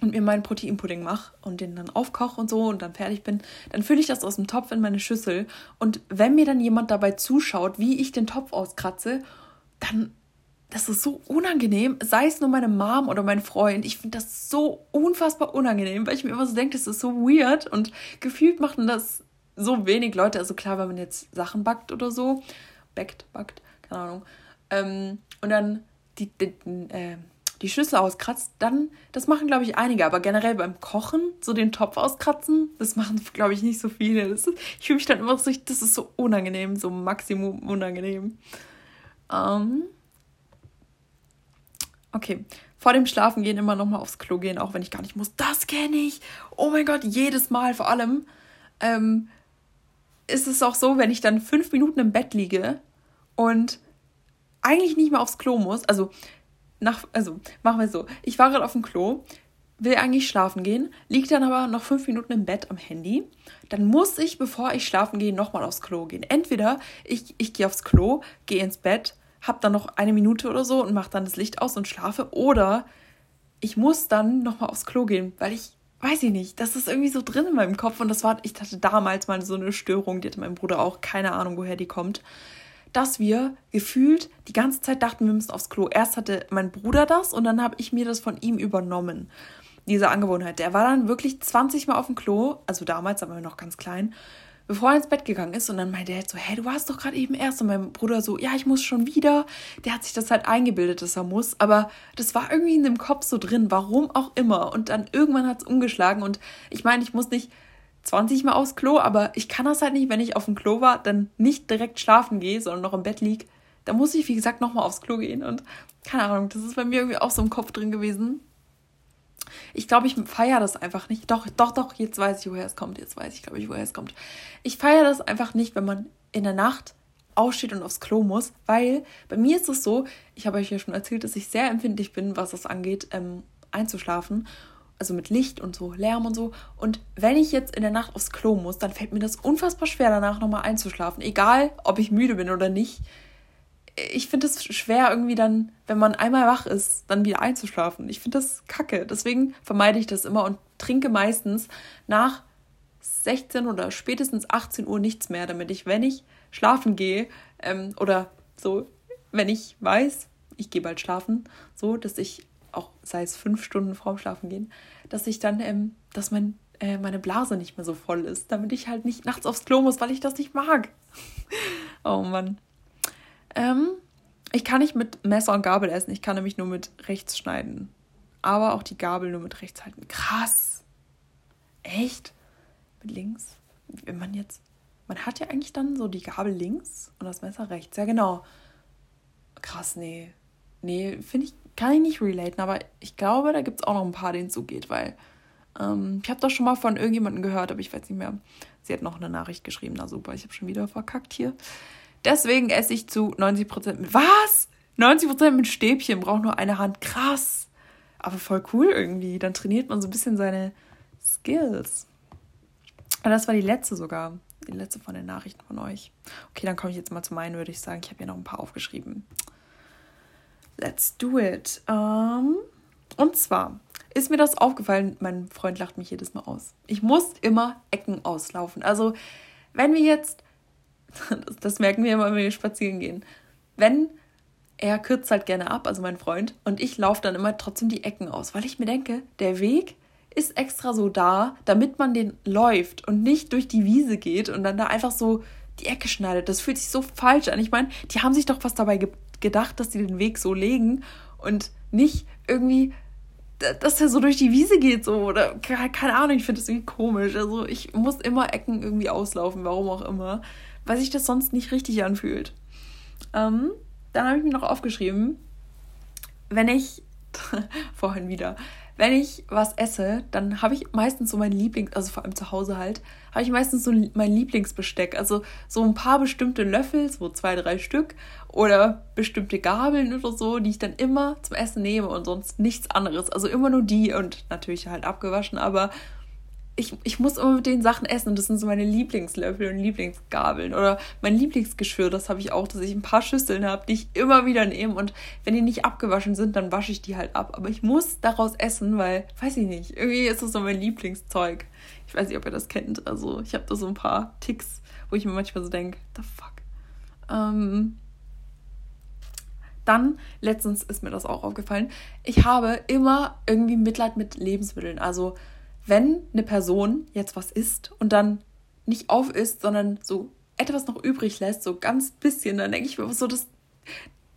und mir meinen Proteinpudding mache und den dann aufkoche und so und dann fertig bin, dann fülle ich das aus dem Topf in meine Schüssel. Und wenn mir dann jemand dabei zuschaut, wie ich den Topf auskratze, dann. Das ist so unangenehm, sei es nur meine Mom oder mein Freund. Ich finde das so unfassbar unangenehm, weil ich mir immer so denke, das ist so weird und gefühlt machen das so wenig Leute. Also klar, wenn man jetzt Sachen backt oder so, backt, backt, keine Ahnung, ähm, und dann die, die, äh, die Schüssel auskratzt, dann, das machen, glaube ich, einige. Aber generell beim Kochen, so den Topf auskratzen, das machen, glaube ich, nicht so viele. Ist, ich fühle mich dann immer so, das ist so unangenehm, so maximum unangenehm. Ähm, okay. Vor dem Schlafengehen immer nochmal aufs Klo gehen, auch wenn ich gar nicht muss. Das kenne ich. Oh mein Gott, jedes Mal vor allem. Ähm, ist es auch so, wenn ich dann fünf Minuten im Bett liege und eigentlich nicht mehr aufs Klo muss, also nach, also machen wir so, ich war gerade auf dem Klo, will eigentlich schlafen gehen, liege dann aber noch fünf Minuten im Bett am Handy, dann muss ich, bevor ich schlafen gehe, nochmal aufs Klo gehen. Entweder ich, ich gehe aufs Klo, gehe ins Bett, hab dann noch eine Minute oder so und mache dann das Licht aus und schlafe, oder ich muss dann nochmal aufs Klo gehen, weil ich weiß ich nicht, das ist irgendwie so drin in meinem Kopf. Und das war, ich hatte damals mal so eine Störung, die hatte mein Bruder auch, keine Ahnung, woher die kommt, dass wir gefühlt die ganze Zeit dachten, wir müssen aufs Klo. Erst hatte mein Bruder das und dann habe ich mir das von ihm übernommen, diese Angewohnheit. Der war dann wirklich 20 Mal auf dem Klo, also damals, aber noch ganz klein, bevor er ins Bett gegangen ist. Und dann meinte er so, hey, du warst doch gerade eben erst. Und mein Bruder so, ja, ich muss schon wieder. Der hat sich das halt eingebildet, dass er muss. Aber das war irgendwie in dem Kopf so drin, warum auch immer. Und dann irgendwann hat es umgeschlagen. Und ich meine, ich muss nicht 20 Mal aufs Klo, aber ich kann das halt nicht, wenn ich auf dem Klo war, dann nicht direkt schlafen gehe, sondern noch im Bett liege. Da muss ich, wie gesagt, nochmal aufs Klo gehen. Und keine Ahnung, das ist bei mir irgendwie auch so im Kopf drin gewesen. Ich glaube, ich feiere das einfach nicht. Doch, doch, doch, jetzt weiß ich, woher es kommt. Jetzt weiß ich, glaube ich, woher es kommt. Ich feiere das einfach nicht, wenn man in der Nacht aufsteht und aufs Klo muss, weil bei mir ist es so, ich habe euch ja schon erzählt, dass ich sehr empfindlich bin, was das angeht, ähm, einzuschlafen. Also mit Licht und so, Lärm und so. Und wenn ich jetzt in der Nacht aufs Klo muss, dann fällt mir das unfassbar schwer, danach nochmal einzuschlafen. Egal, ob ich müde bin oder nicht ich finde es schwer, irgendwie dann, wenn man einmal wach ist, dann wieder einzuschlafen. Ich finde das kacke. Deswegen vermeide ich das immer und trinke meistens nach 16 oder spätestens 18 Uhr nichts mehr, damit ich, wenn ich schlafen gehe, ähm, oder so, wenn ich weiß, ich gehe bald schlafen, so, dass ich sei es fünf Stunden vorm Schlafen gehen, dass ich dann, ähm, dass mein, äh, meine Blase nicht mehr so voll ist, damit ich halt nicht nachts aufs Klo muss, weil ich das nicht mag. oh Mann. Ähm, ich kann nicht mit Messer und Gabel essen, ich kann nämlich nur mit rechts schneiden. Aber auch die Gabel nur mit rechts halten. Krass. Echt? Mit links? Wenn man jetzt. Man hat ja eigentlich dann so die Gabel links und das Messer rechts. Ja, genau. Krass, nee. Nee, finde ich, kann ich nicht relaten, aber ich glaube, da gibt es auch noch ein paar, denen es so geht, weil ähm, ich habe doch schon mal von irgendjemandem gehört, aber ich weiß nicht mehr. Sie hat noch eine Nachricht geschrieben. Na super, ich habe schon wieder verkackt hier. Deswegen esse ich zu 90% mit. Was? 90% mit Stäbchen, braucht nur eine Hand. Krass. Aber voll cool irgendwie. Dann trainiert man so ein bisschen seine Skills. Aber das war die letzte sogar. Die letzte von den Nachrichten von euch. Okay, dann komme ich jetzt mal zu meinen, würde ich sagen. Ich habe hier noch ein paar aufgeschrieben. Let's do it. Um, ähm, und zwar ist mir das aufgefallen, mein Freund lacht mich jedes Mal aus. Ich muss immer Ecken auslaufen. Also, wenn wir jetzt das, das merken wir immer, wenn wir spazieren gehen. Wenn er kürzt halt gerne ab, also mein Freund, und ich laufe dann immer trotzdem die Ecken aus, weil ich mir denke, der Weg ist extra so da, damit man den läuft und nicht durch die Wiese geht und dann da einfach so die Ecke schneidet. Das fühlt sich so falsch an. Ich meine, die haben sich doch was dabei ge gedacht, dass sie den Weg so legen und nicht irgendwie, dass er so durch die Wiese geht, so oder keine Ahnung. Ich finde das irgendwie komisch. Also ich muss immer Ecken irgendwie auslaufen, warum auch immer, weil sich das sonst nicht richtig anfühlt. Ähm, dann habe ich mir noch aufgeschrieben, wenn ich vorhin wieder, wenn ich was esse, dann habe ich meistens so mein Lieblings, also vor allem zu Hause halt, habe ich meistens so mein Lieblingsbesteck. Also so ein paar bestimmte Löffel, so zwei, drei Stück oder bestimmte Gabeln oder so, die ich dann immer zum Essen nehme und sonst nichts anderes. Also immer nur die und natürlich halt abgewaschen, aber ich, ich muss immer mit den Sachen essen und das sind so meine Lieblingslöffel und Lieblingsgabeln oder mein Lieblingsgeschirr, das habe ich auch, dass ich ein paar Schüsseln habe, die ich immer wieder nehme und wenn die nicht abgewaschen sind, dann wasche ich die halt ab. Aber ich muss daraus essen, weil, weiß ich nicht, irgendwie ist das so mein Lieblingszeug. Ich weiß nicht, ob ihr das kennt. Also ich habe da so ein paar Ticks, wo ich mir manchmal so denke, the fuck. Ähm, dann, letztens ist mir das auch aufgefallen, ich habe immer irgendwie Mitleid mit Lebensmitteln. Also wenn eine Person jetzt was isst und dann nicht auf isst, sondern so etwas noch übrig lässt, so ganz bisschen, dann denke ich mir so, das,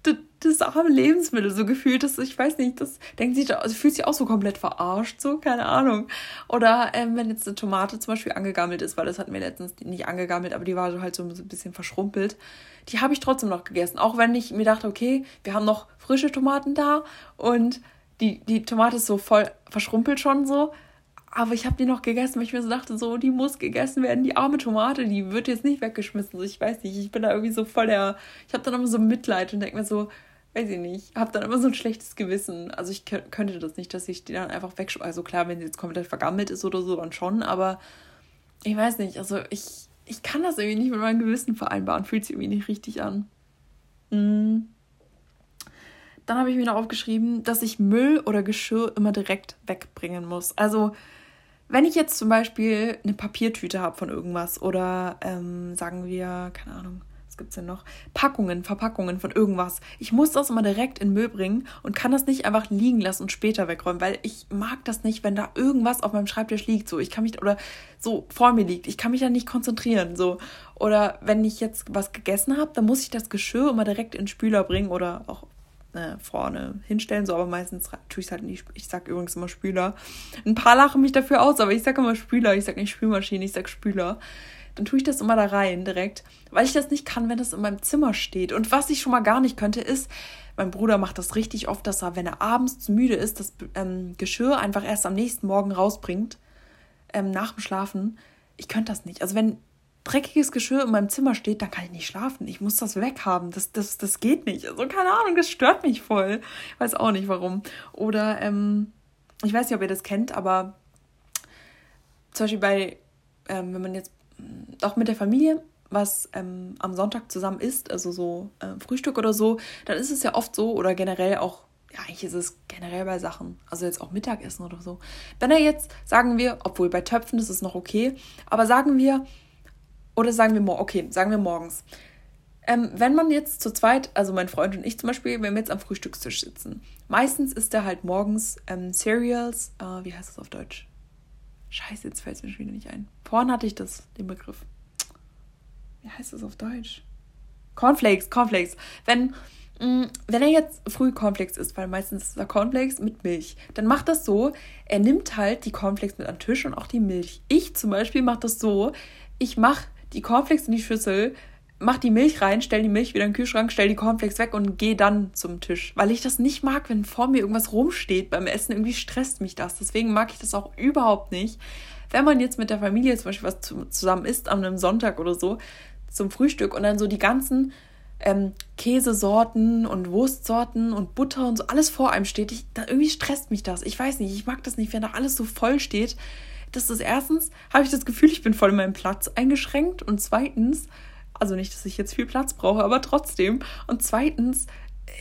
das, das arme Lebensmittel so gefühlt, dass ich weiß nicht, das denkt sich, also fühlt sich auch so komplett verarscht, so, keine Ahnung. Oder ähm, wenn jetzt eine Tomate zum Beispiel angegammelt ist, weil das hatten wir letztens nicht angegammelt, aber die war so halt so ein bisschen verschrumpelt, die habe ich trotzdem noch gegessen. Auch wenn ich mir dachte, okay, wir haben noch frische Tomaten da und die, die Tomate ist so voll verschrumpelt schon so, aber ich habe die noch gegessen, weil ich mir so dachte, so, die muss gegessen werden. Die arme Tomate, die wird jetzt nicht weggeschmissen. Ich weiß nicht, ich bin da irgendwie so voll der. Ich habe dann immer so Mitleid und denke mir so, weiß ich nicht, habe dann immer so ein schlechtes Gewissen. Also ich könnte das nicht, dass ich die dann einfach wegschmeiße. Also klar, wenn sie jetzt komplett vergammelt ist oder so, dann schon. Aber ich weiß nicht, also ich, ich kann das irgendwie nicht mit meinem Gewissen vereinbaren. Fühlt sich irgendwie nicht richtig an. Mhm. Dann habe ich mir noch aufgeschrieben, dass ich Müll oder Geschirr immer direkt wegbringen muss. Also wenn ich jetzt zum Beispiel eine Papiertüte habe von irgendwas oder ähm, sagen wir, keine Ahnung, was gibt es denn noch? Packungen, Verpackungen von irgendwas. Ich muss das immer direkt in Müll bringen und kann das nicht einfach liegen lassen und später wegräumen, weil ich mag das nicht, wenn da irgendwas auf meinem Schreibtisch liegt, so ich kann mich oder so vor mir liegt, ich kann mich da nicht konzentrieren, so oder wenn ich jetzt was gegessen habe, dann muss ich das Geschirr immer direkt in den Spüler bringen oder auch äh, vorne hinstellen, so, aber meistens tue ich es halt nicht. Ich sag übrigens immer Spüler. Ein paar lachen mich dafür aus, aber ich sag immer Spüler, ich sag nicht Spülmaschine, ich sag Spüler. Dann tue ich das immer da rein direkt, weil ich das nicht kann, wenn das in meinem Zimmer steht. Und was ich schon mal gar nicht könnte, ist, mein Bruder macht das richtig oft, dass er, wenn er abends müde ist, das ähm, Geschirr einfach erst am nächsten Morgen rausbringt, ähm, nach dem Schlafen. Ich könnte das nicht. Also wenn dreckiges Geschirr in meinem Zimmer steht, dann kann ich nicht schlafen. Ich muss das weghaben. Das, das, das geht nicht. Also keine Ahnung, das stört mich voll. Ich weiß auch nicht warum. Oder ähm, ich weiß nicht, ob ihr das kennt, aber zum Beispiel bei, ähm, wenn man jetzt mm, auch mit der Familie was ähm, am Sonntag zusammen isst, also so äh, Frühstück oder so, dann ist es ja oft so oder generell auch ja, eigentlich ist es generell bei Sachen, also jetzt auch Mittagessen oder so. Wenn er jetzt, sagen wir, obwohl bei Töpfen ist es noch okay, aber sagen wir, oder sagen wir, okay, sagen wir morgens. Ähm, wenn man jetzt zu zweit, also mein Freund und ich zum Beispiel, wenn wir jetzt am Frühstückstisch sitzen, meistens ist er halt morgens ähm, Cereals, äh, wie heißt das auf Deutsch? Scheiße, jetzt fällt es mir schon wieder nicht ein. Vorhin hatte ich das, den Begriff. Wie heißt das auf Deutsch? Cornflakes, Cornflakes. Wenn, mh, mm, wenn er jetzt früh Cornflakes isst, weil meistens ist er Cornflakes mit Milch, dann macht das so, er nimmt halt die Cornflakes mit an den Tisch und auch die Milch. Ich zum Beispiel mache das so, ich mache die Cornflakes in die Schüssel, mach die Milch rein, stell die Milch wieder in den Kühlschrank, stell die Cornflakes weg und geh dann zum Tisch. Weil ich das nicht mag, wenn vor mir irgendwas rumsteht beim Essen. Irgendwie stresst mich das. Deswegen mag ich das auch überhaupt nicht. Wenn man jetzt mit der Familie zum Beispiel was zusammen isst, an einem Sonntag oder so, zum Frühstück und dann so die ganzen ähm, Käsesorten und Wurstsorten und Butter und so alles vor einem steht, ich, da, irgendwie stresst mich das. Ich weiß nicht, ich mag das nicht, wenn da alles so voll steht das ist erstens, habe ich das Gefühl, ich bin voll in meinem Platz eingeschränkt und zweitens, also nicht, dass ich jetzt viel Platz brauche, aber trotzdem und zweitens,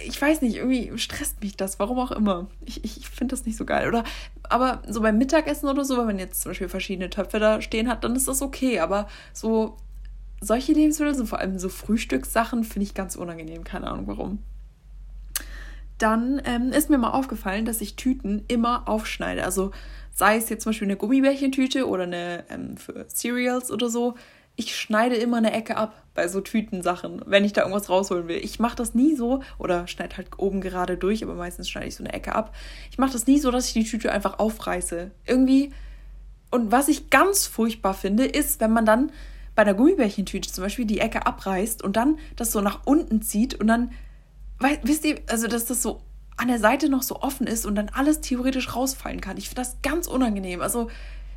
ich weiß nicht, irgendwie stresst mich das, warum auch immer. Ich, ich, ich finde das nicht so geil. Oder, aber so beim Mittagessen oder so, wenn man jetzt zum Beispiel verschiedene Töpfe da stehen hat, dann ist das okay. Aber so solche Lebensmittel, so vor allem so Frühstückssachen, finde ich ganz unangenehm. Keine Ahnung warum. Dann ähm, ist mir mal aufgefallen, dass ich Tüten immer aufschneide. Also sei es jetzt zum Beispiel eine Gummibärchentüte oder eine ähm, für Cereals oder so, ich schneide immer eine Ecke ab bei so Tütensachen, wenn ich da irgendwas rausholen will. Ich mache das nie so, oder schneide halt oben gerade durch, aber meistens schneide ich so eine Ecke ab. Ich mache das nie so, dass ich die Tüte einfach aufreiße. Irgendwie. Und was ich ganz furchtbar finde, ist, wenn man dann bei einer Gummibärchentüte zum Beispiel die Ecke abreißt und dann das so nach unten zieht und dann, weil, wisst ihr, also dass das so an der Seite noch so offen ist und dann alles theoretisch rausfallen kann. Ich finde das ganz unangenehm. Also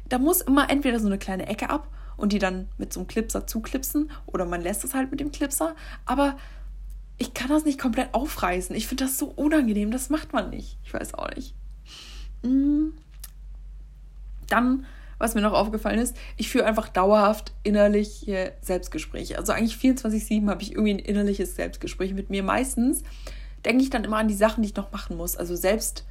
da muss immer entweder so eine kleine Ecke ab und die dann mit so einem Clipser zuklipsen oder man lässt es halt mit dem Clipser. Aber ich kann das nicht komplett aufreißen. Ich finde das so unangenehm. Das macht man nicht. Ich weiß auch nicht. Mm. Dann, was mir noch aufgefallen ist, ich führe einfach dauerhaft innerliche Selbstgespräche. Also eigentlich 24-7 habe ich irgendwie ein innerliches Selbstgespräch mit mir. Meistens denke ich dann immer an die Sachen, die ich noch machen muss. Also selbst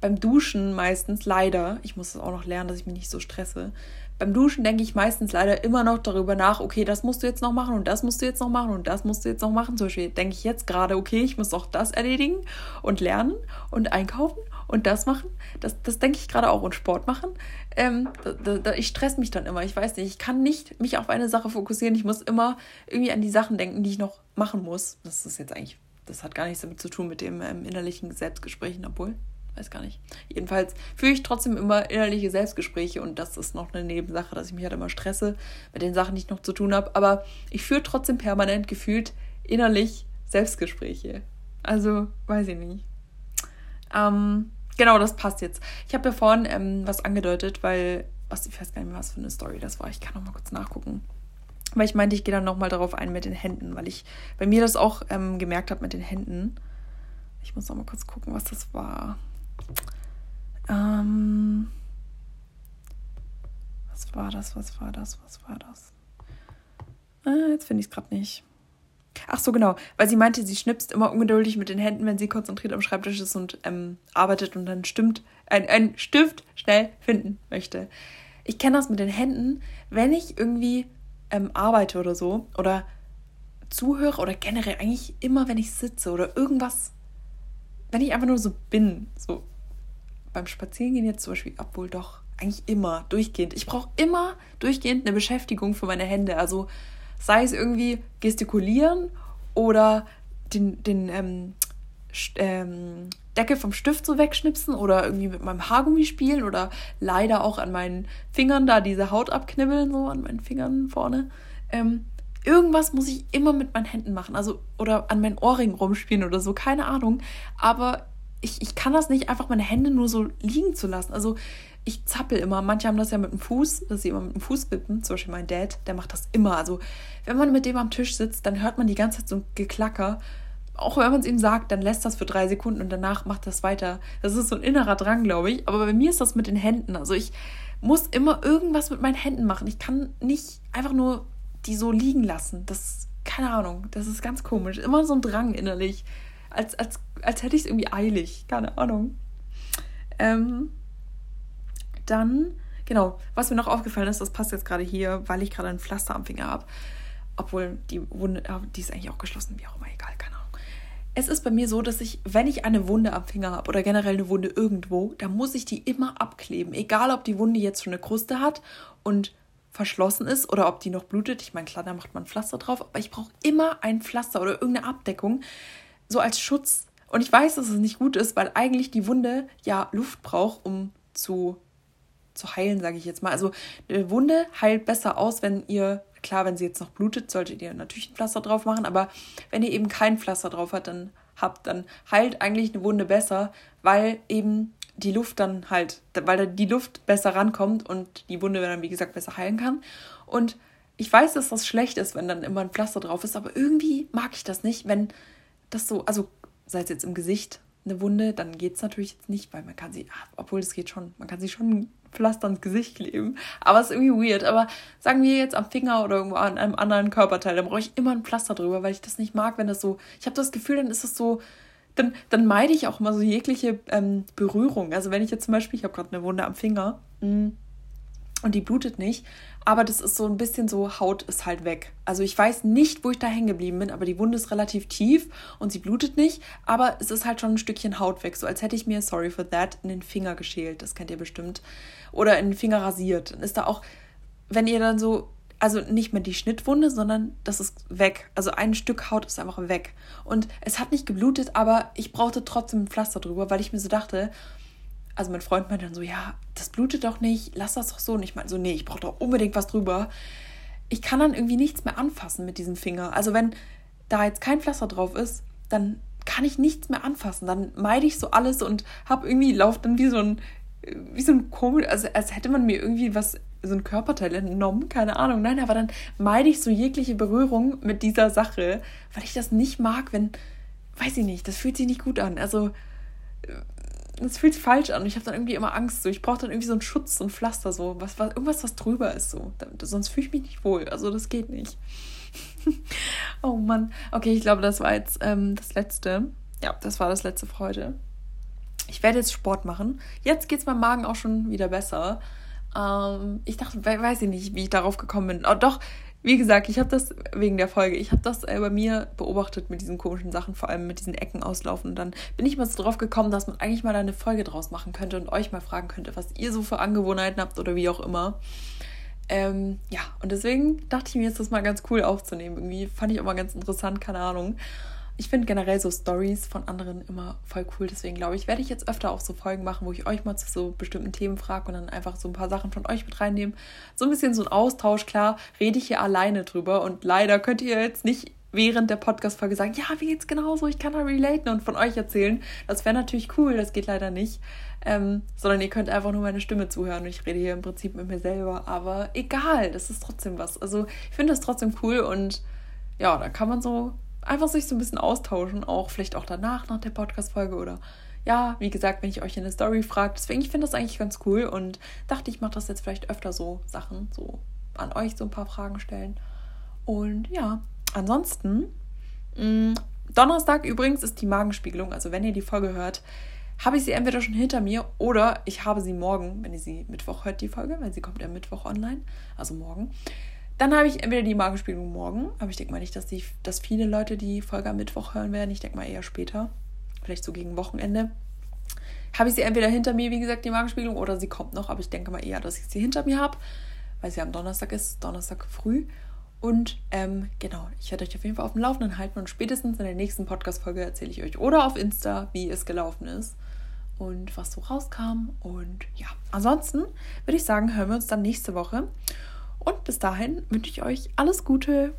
beim Duschen meistens leider, ich muss das auch noch lernen, dass ich mich nicht so stresse. Beim Duschen denke ich meistens leider immer noch darüber nach, okay, das musst du jetzt noch machen und das musst du jetzt noch machen und das musst du jetzt noch machen. Zum Beispiel denke ich jetzt gerade, okay, ich muss auch das erledigen und lernen und einkaufen und das machen. Das, das denke ich gerade auch und Sport machen. Ähm, da, da, ich stress mich dann immer. Ich weiß nicht, ich kann nicht mich auf eine Sache fokussieren. Ich muss immer irgendwie an die Sachen denken, die ich noch machen muss. Das ist jetzt eigentlich, das hat gar nichts damit zu tun mit dem ähm, innerlichen Selbstgesprächen, obwohl weiß gar nicht. Jedenfalls führe ich trotzdem immer innerliche Selbstgespräche und das ist noch eine Nebensache, dass ich mich halt immer stresse mit den Sachen, die ich noch zu tun habe. Aber ich führe trotzdem permanent gefühlt innerlich Selbstgespräche. Also, weiß ich nicht. Ähm, genau, das passt jetzt. Ich habe ja vorhin ähm, was angedeutet, weil, was, ich weiß gar nicht mehr, was für eine Story das war. Ich kann noch mal kurz nachgucken. Weil ich meinte, ich gehe dann noch mal darauf ein mit den Händen, weil ich bei mir das auch ähm, gemerkt habe mit den Händen. Ich muss noch mal kurz gucken, was das war. Ähm, was war das? Was war das? Was war das? Äh, jetzt finde ich es gerade nicht. Ach so, genau. Weil sie meinte, sie schnipst immer ungeduldig mit den Händen, wenn sie konzentriert am Schreibtisch ist und ähm, arbeitet und dann stimmt, ein, ein Stift schnell finden möchte. Ich kenne das mit den Händen, wenn ich irgendwie ähm, arbeite oder so oder zuhöre oder generell eigentlich immer, wenn ich sitze oder irgendwas, wenn ich einfach nur so bin, so beim Spazierengehen jetzt zum Beispiel, obwohl doch, eigentlich immer, durchgehend. Ich brauche immer durchgehend eine Beschäftigung für meine Hände. Also sei es irgendwie gestikulieren oder den, den ähm, ähm, Deckel vom Stift so wegschnipsen oder irgendwie mit meinem Haargummi spielen oder leider auch an meinen Fingern da diese Haut abknibbeln, so an meinen Fingern vorne. Ähm, irgendwas muss ich immer mit meinen Händen machen. Also, oder an meinen Ohrringen rumspielen oder so, keine Ahnung. Aber ich, ich kann das nicht einfach meine Hände nur so liegen zu lassen. Also ich zappel immer. Manche haben das ja mit dem Fuß, dass sie immer mit dem Fuß wippen. Zum Beispiel mein Dad, der macht das immer. Also wenn man mit dem am Tisch sitzt, dann hört man die ganze Zeit so ein Geklacker. Auch wenn man es ihm sagt, dann lässt das für drei Sekunden und danach macht das weiter. Das ist so ein innerer Drang, glaube ich. Aber bei mir ist das mit den Händen. Also ich muss immer irgendwas mit meinen Händen machen. Ich kann nicht einfach nur die so liegen lassen. Das, keine Ahnung, das ist ganz komisch. Immer so ein Drang innerlich als, als, als hätte ich es irgendwie eilig. Keine Ahnung. Ähm, dann, genau, was mir noch aufgefallen ist, das passt jetzt gerade hier, weil ich gerade ein Pflaster am Finger habe. Obwohl die Wunde, die ist eigentlich auch geschlossen, wie auch immer, egal, keine Ahnung. Es ist bei mir so, dass ich, wenn ich eine Wunde am Finger habe oder generell eine Wunde irgendwo, dann muss ich die immer abkleben. Egal, ob die Wunde jetzt schon eine Kruste hat und verschlossen ist oder ob die noch blutet. Ich meine, klar, da macht man Pflaster drauf, aber ich brauche immer ein Pflaster oder irgendeine Abdeckung, so als Schutz. Und ich weiß, dass es nicht gut ist, weil eigentlich die Wunde ja Luft braucht, um zu, zu heilen, sage ich jetzt mal. Also eine Wunde heilt besser aus, wenn ihr, klar, wenn sie jetzt noch blutet, solltet ihr natürlich ein Pflaster drauf machen, aber wenn ihr eben kein Pflaster drauf habt, dann habt, dann heilt eigentlich eine Wunde besser, weil eben die Luft dann halt, weil die Luft besser rankommt und die Wunde dann, wie gesagt, besser heilen kann. Und ich weiß, dass das schlecht ist, wenn dann immer ein Pflaster drauf ist, aber irgendwie mag ich das nicht, wenn das so, also sei es jetzt im Gesicht eine Wunde, dann geht es natürlich jetzt nicht, weil man kann sie, obwohl es geht schon, man kann sie schon Pflaster ins Gesicht kleben. Aber es ist irgendwie weird. Aber sagen wir jetzt am Finger oder irgendwo an einem anderen Körperteil, dann brauche ich immer ein Pflaster drüber, weil ich das nicht mag, wenn das so. Ich habe das Gefühl, dann ist es so. Dann, dann meide ich auch immer so jegliche ähm, Berührung. Also wenn ich jetzt zum Beispiel, ich habe gerade eine Wunde am Finger mm, und die blutet nicht, aber das ist so ein bisschen so, Haut ist halt weg. Also ich weiß nicht, wo ich da hängen geblieben bin, aber die Wunde ist relativ tief und sie blutet nicht, aber es ist halt schon ein Stückchen Haut weg, so als hätte ich mir, sorry for that, in den Finger geschält, das kennt ihr bestimmt. Oder in den Finger rasiert. Dann ist da auch, wenn ihr dann so also nicht mehr die Schnittwunde, sondern das ist weg. Also ein Stück Haut ist einfach weg. Und es hat nicht geblutet, aber ich brauchte trotzdem ein Pflaster drüber, weil ich mir so dachte, also mein Freund meinte dann so, ja, das blutet doch nicht, lass das doch so. Und ich meinte so, nee, ich brauche doch unbedingt was drüber. Ich kann dann irgendwie nichts mehr anfassen mit diesem Finger. Also wenn da jetzt kein Pflaster drauf ist, dann kann ich nichts mehr anfassen. Dann meide ich so alles und habe irgendwie, lauft dann wie so ein, wie so ein komisch, also als hätte man mir irgendwie was, so ein Körperteil entnommen, keine Ahnung. Nein, aber dann meide ich so jegliche Berührung mit dieser Sache, weil ich das nicht mag, wenn, weiß ich nicht, das fühlt sich nicht gut an. Also, das fühlt sich falsch an. Ich habe dann irgendwie immer Angst. So. Ich brauche dann irgendwie so einen Schutz, so ein Pflaster, so. Was, was, irgendwas, was drüber ist. So. Sonst fühle ich mich nicht wohl. Also das geht nicht. oh Mann. Okay, ich glaube, das war jetzt ähm, das letzte. Ja, das war das letzte für heute. Ich werde jetzt Sport machen. Jetzt geht es meinem Magen auch schon wieder besser. Ähm, ich dachte, weiß ich nicht, wie ich darauf gekommen bin. Oh, doch, wie gesagt, ich habe das wegen der Folge, ich habe das äh, bei mir beobachtet mit diesen komischen Sachen, vor allem mit diesen Ecken auslaufen. Und dann bin ich mal so drauf gekommen, dass man eigentlich mal eine Folge draus machen könnte und euch mal fragen könnte, was ihr so für Angewohnheiten habt oder wie auch immer. Ähm, ja, und deswegen dachte ich mir jetzt das mal ganz cool aufzunehmen. Irgendwie fand ich auch mal ganz interessant, keine Ahnung. Ich finde generell so Stories von anderen immer voll cool. Deswegen glaube ich, werde ich jetzt öfter auch so Folgen machen, wo ich euch mal zu so bestimmten Themen frage und dann einfach so ein paar Sachen von euch mit reinnehmen. So ein bisschen so ein Austausch. Klar, rede ich hier alleine drüber und leider könnt ihr jetzt nicht während der Podcast-Folge sagen, ja, wie geht's genauso, ich kann da relaten und von euch erzählen. Das wäre natürlich cool, das geht leider nicht. Ähm, sondern ihr könnt einfach nur meine Stimme zuhören. Und ich rede hier im Prinzip mit mir selber. Aber egal, das ist trotzdem was. Also ich finde das trotzdem cool und ja, da kann man so einfach sich so ein bisschen austauschen, auch vielleicht auch danach, nach der Podcast-Folge oder ja, wie gesagt, wenn ich euch in der Story fragt. Deswegen, ich finde das eigentlich ganz cool und dachte, ich mache das jetzt vielleicht öfter so Sachen, so an euch so ein paar Fragen stellen. Und ja, ansonsten, mh, mm, Donnerstag übrigens ist die Magenspiegelung, also wenn ihr die Folge hört, habe ich sie entweder schon hinter mir oder ich habe sie morgen, wenn ihr sie Mittwoch hört, die Folge, weil sie kommt ja Mittwoch online, also morgen. Dann habe ich entweder die Magenspiegelung morgen, aber ich denke mal nicht, dass, die, dass viele Leute die Folge am Mittwoch hören werden. Ich denke mal eher später, vielleicht so gegen Wochenende. Habe ich sie entweder hinter mir, wie gesagt, die Magenspiegelung, oder sie kommt noch, aber ich denke mal eher, dass ich sie hinter mir habe, weil sie am Donnerstag ist, Donnerstag früh. Und ähm, genau, ich werde euch auf jeden Fall auf dem Laufenden halten und spätestens in der nächsten Podcast-Folge erzähle ich euch oder auf Insta, wie es gelaufen ist und was so rauskam. Und ja, ansonsten würde ich sagen, hören wir uns dann nächste Woche. Und bis dahin wünsche ich euch alles Gute.